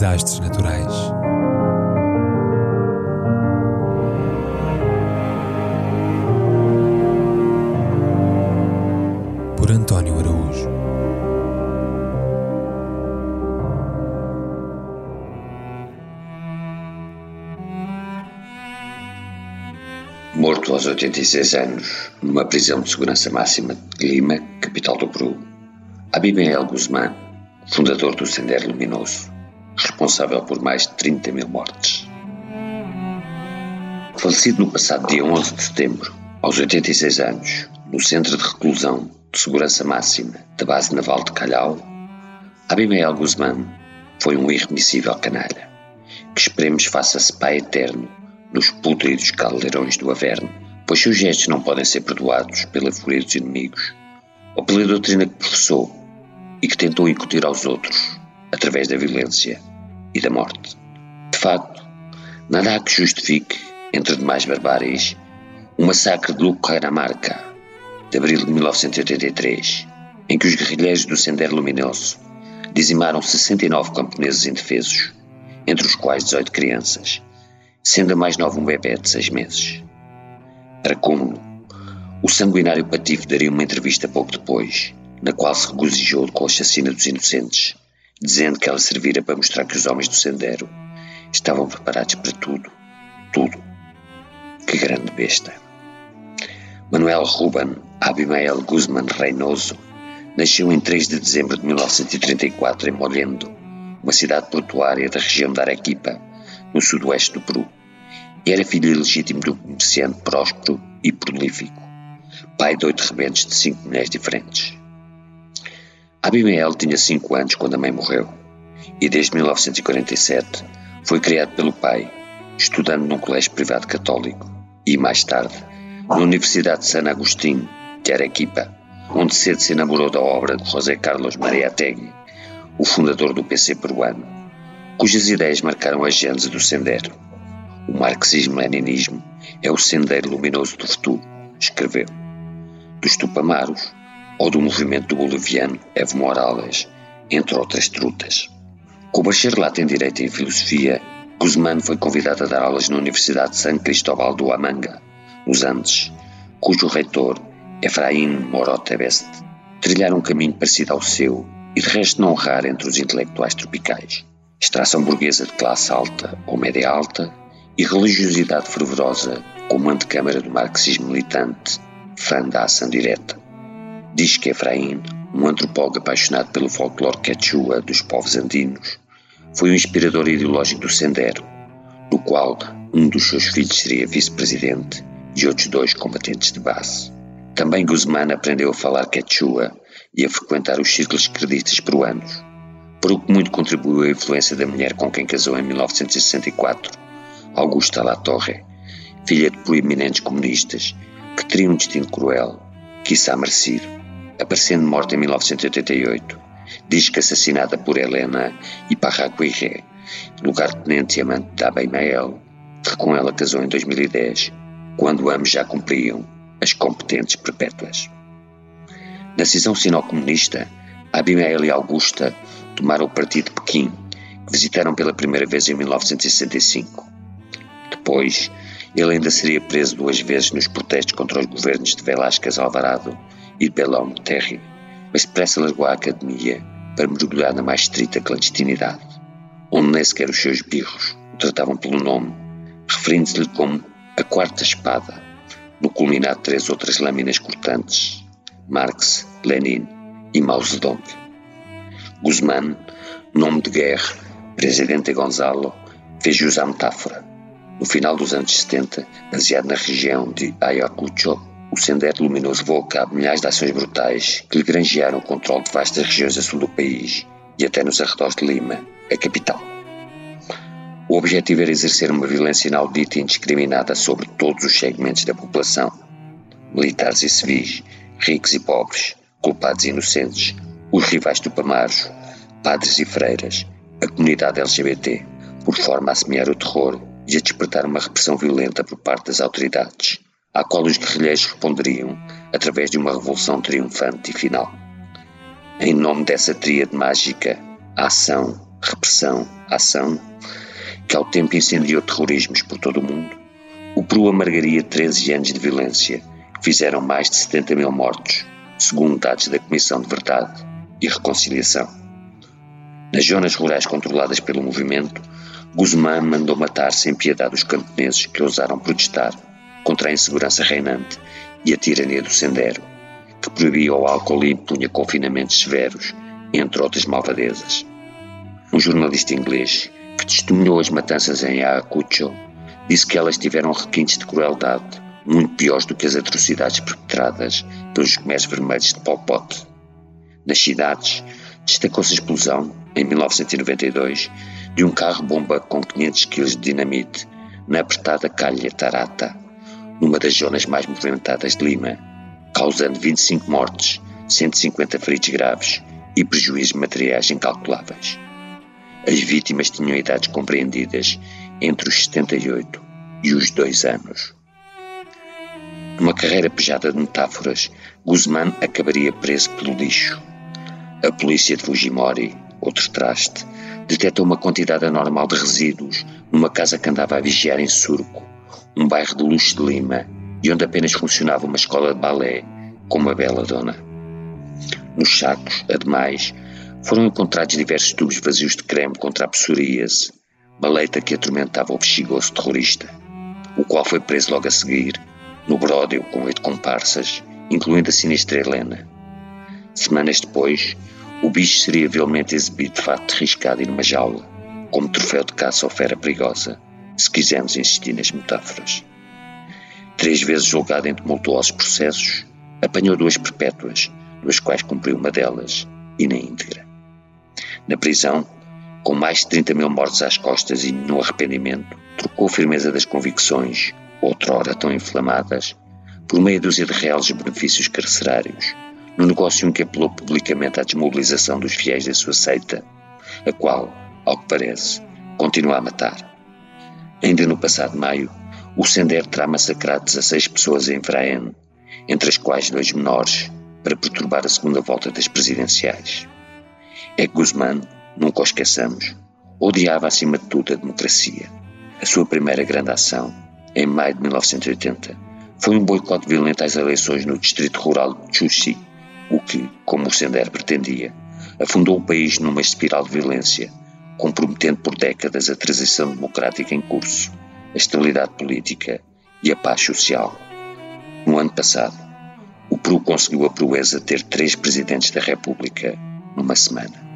desastres naturais. Por António Araújo. Morto aos 86 anos, numa prisão de segurança máxima de Lima, capital do Peru, Abimael Guzmán, fundador do Sendero Luminoso, responsável por mais de 30 mil mortes. Falecido no passado dia 11 de setembro, aos 86 anos, no Centro de Reclusão de Segurança Máxima da Base Naval de Calhau, Abimael Guzmán foi um irremissível canalha, que esperemos faça-se pai eterno nos pútridos caldeirões do Averno, pois seus gestos não podem ser perdoados pela fúria dos inimigos ou pela doutrina que professou e que tentou incutir aos outros através da violência e da morte. De facto, nada há que justifique, entre demais barbáries, o massacre de Lucairamarca, de abril de 1983, em que os guerrilheiros do Sendero Luminoso dizimaram 69 camponeses indefesos, entre os quais 18 crianças, sendo a mais nova um bebê de 6 meses. Para cúmulo, o sanguinário Patife daria uma entrevista pouco depois, na qual se regozijou com a chacina dos inocentes, dizendo que ela servira para mostrar que os homens do Sendero estavam preparados para tudo, tudo. Que grande besta! Manuel Ruben Abimael Guzman Reynoso nasceu em 3 de dezembro de 1934 em Molendo, uma cidade portuária da região da Arequipa, no sudoeste do Peru. Era filho ilegítimo de um comerciante próspero e prolífico, pai de oito rebentos de cinco mulheres diferentes. Abimael tinha cinco anos quando a mãe morreu e desde 1947 foi criado pelo pai, estudando num colégio privado católico e, mais tarde, na Universidade de San Agustín, de Arequipa, onde cedo se enamorou da obra de José Carlos Mariátegui, o fundador do PC peruano, cujas ideias marcaram a gênese do sendero. O marxismo-leninismo é o sendeiro luminoso do futuro, escreveu. Dos Tupamaros, ou do movimento boliviano Evo Morales, entre outras trutas. Com bacharelato em Direito e Filosofia, Guzmán foi convidado a dar aulas na Universidade de San Cristóbal do Amanga, nos Andes, cujo reitor, Efraim Morota Best, trilhara um caminho parecido ao seu e de resto não raro entre os intelectuais tropicais. Extração burguesa de classe alta ou média alta e religiosidade fervorosa como antecâmara do marxismo militante, fã da ação direta. Diz que Efraim, um antropólogo apaixonado pelo folclore quechua dos povos andinos, foi um inspirador ideológico do Sendero, no qual um dos seus filhos seria vice-presidente e outros dois combatentes de base. Também Guzmán aprendeu a falar quechua e a frequentar os círculos credistas peruanos, por o que muito contribuiu a influência da mulher com quem casou em 1964, Augusta La Torre, filha de proeminentes comunistas que teriam um destino cruel, quiçá merecido aparecendo morta em 1988, diz que assassinada por Helena Iparraguirre, lugar-tenente e amante de Abimael, que com ela casou em 2010, quando ambos já cumpriam as competentes perpétuas. Na cisão sino-comunista, Abimael e Augusta tomaram o partido de Pequim, que visitaram pela primeira vez em 1965. Depois, ele ainda seria preso duas vezes nos protestos contra os governos de Velásquez Alvarado e Belão Terry, mas depressa largou a academia para mergulhar na mais estrita clandestinidade, onde nem sequer os seus birros o tratavam pelo nome, referindo-se-lhe como a quarta espada, no culminar de três outras lâminas cortantes, Marx, Lenin e Mao Zedong. Guzmán, nome de guerra, presidente Gonzalo, fez jus à metáfora. No final dos anos 70, baseado na região de Ayacucho, o Sendero Luminoso levou a cabo milhares de ações brutais que lhe granjearam o controle de vastas regiões a sul do país e até nos arredores de Lima, a capital. O objetivo era exercer uma violência inaudita e indiscriminada sobre todos os segmentos da população, militares e civis, ricos e pobres, culpados e inocentes, os rivais tupamaros, padres e freiras, a comunidade LGBT, por forma a semear o terror e a despertar uma repressão violenta por parte das autoridades à qual os guerrilheiros responderiam através de uma revolução triunfante e final. Em nome dessa tríade mágica, ação, repressão, ação que ao tempo incendiou terrorismos por todo o mundo, o Peru amargaria 13 anos de violência que fizeram mais de 70 mil mortos, segundo dados da Comissão de Verdade e Reconciliação. Nas zonas rurais controladas pelo movimento, Guzmán mandou matar sem piedade os camponeses que ousaram protestar contra a insegurança reinante e a tirania do sendero, que proibia o álcool e impunha confinamentos severos, entre outras malvadezas. Um jornalista inglês que testemunhou as matanças em Ayacucho disse que elas tiveram requintes de crueldade muito piores do que as atrocidades perpetradas pelos Khmers Vermelhos de Pol Pot. Nas cidades, destacou-se a explosão, em 1992, de um carro-bomba com 500 kg de dinamite na apertada calha Tarata, numa das zonas mais movimentadas de Lima, causando 25 mortes, 150 feridos graves e prejuízos materiais incalculáveis. As vítimas tinham idades compreendidas entre os 78 e os 2 anos. Numa carreira pejada de metáforas, Guzmán acabaria preso pelo lixo. A polícia de Fujimori, outro traste, detectou uma quantidade anormal de resíduos numa casa que andava a vigiar em Surco, um bairro de luxo de Lima, e onde apenas funcionava uma escola de balé com uma bela dona. Nos sacos, ademais, foram encontrados diversos tubos vazios de creme contra a psoríase, leita que atormentava o bexigoso terrorista, o qual foi preso logo a seguir no Bródio com oito comparsas, incluindo a sinistra Helena. Semanas depois, o bicho seria vilmente exibido de fato riscado e numa jaula, como troféu de caça ou fera perigosa, se quisermos insistir nas metáforas. Três vezes julgado em tumultuosos processos, apanhou duas perpétuas, duas quais cumpriu uma delas, e na íntegra. Na prisão, com mais de 30 mil mortos às costas e nenhum arrependimento, trocou a firmeza das convicções outrora tão inflamadas, por meia dúzia de reais benefícios carcerários, no negócio em que apelou publicamente à desmobilização dos fiéis da sua seita, a qual, ao que parece, continua a matar. Ainda no passado maio, o Sender terá massacrado 16 pessoas em Vraen, entre as quais dois menores, para perturbar a segunda volta das presidenciais. É Guzmán, nunca o esqueçamos, odiava acima de tudo a democracia. A sua primeira grande ação em maio de 1980, foi um boicote violento às eleições no distrito rural de Chuxi, o que, como o Sender pretendia, afundou o país numa espiral de violência, comprometendo por décadas a transição democrática em curso, a estabilidade política e a paz social. No ano passado, o Peru conseguiu a proeza de ter três presidentes da República numa semana.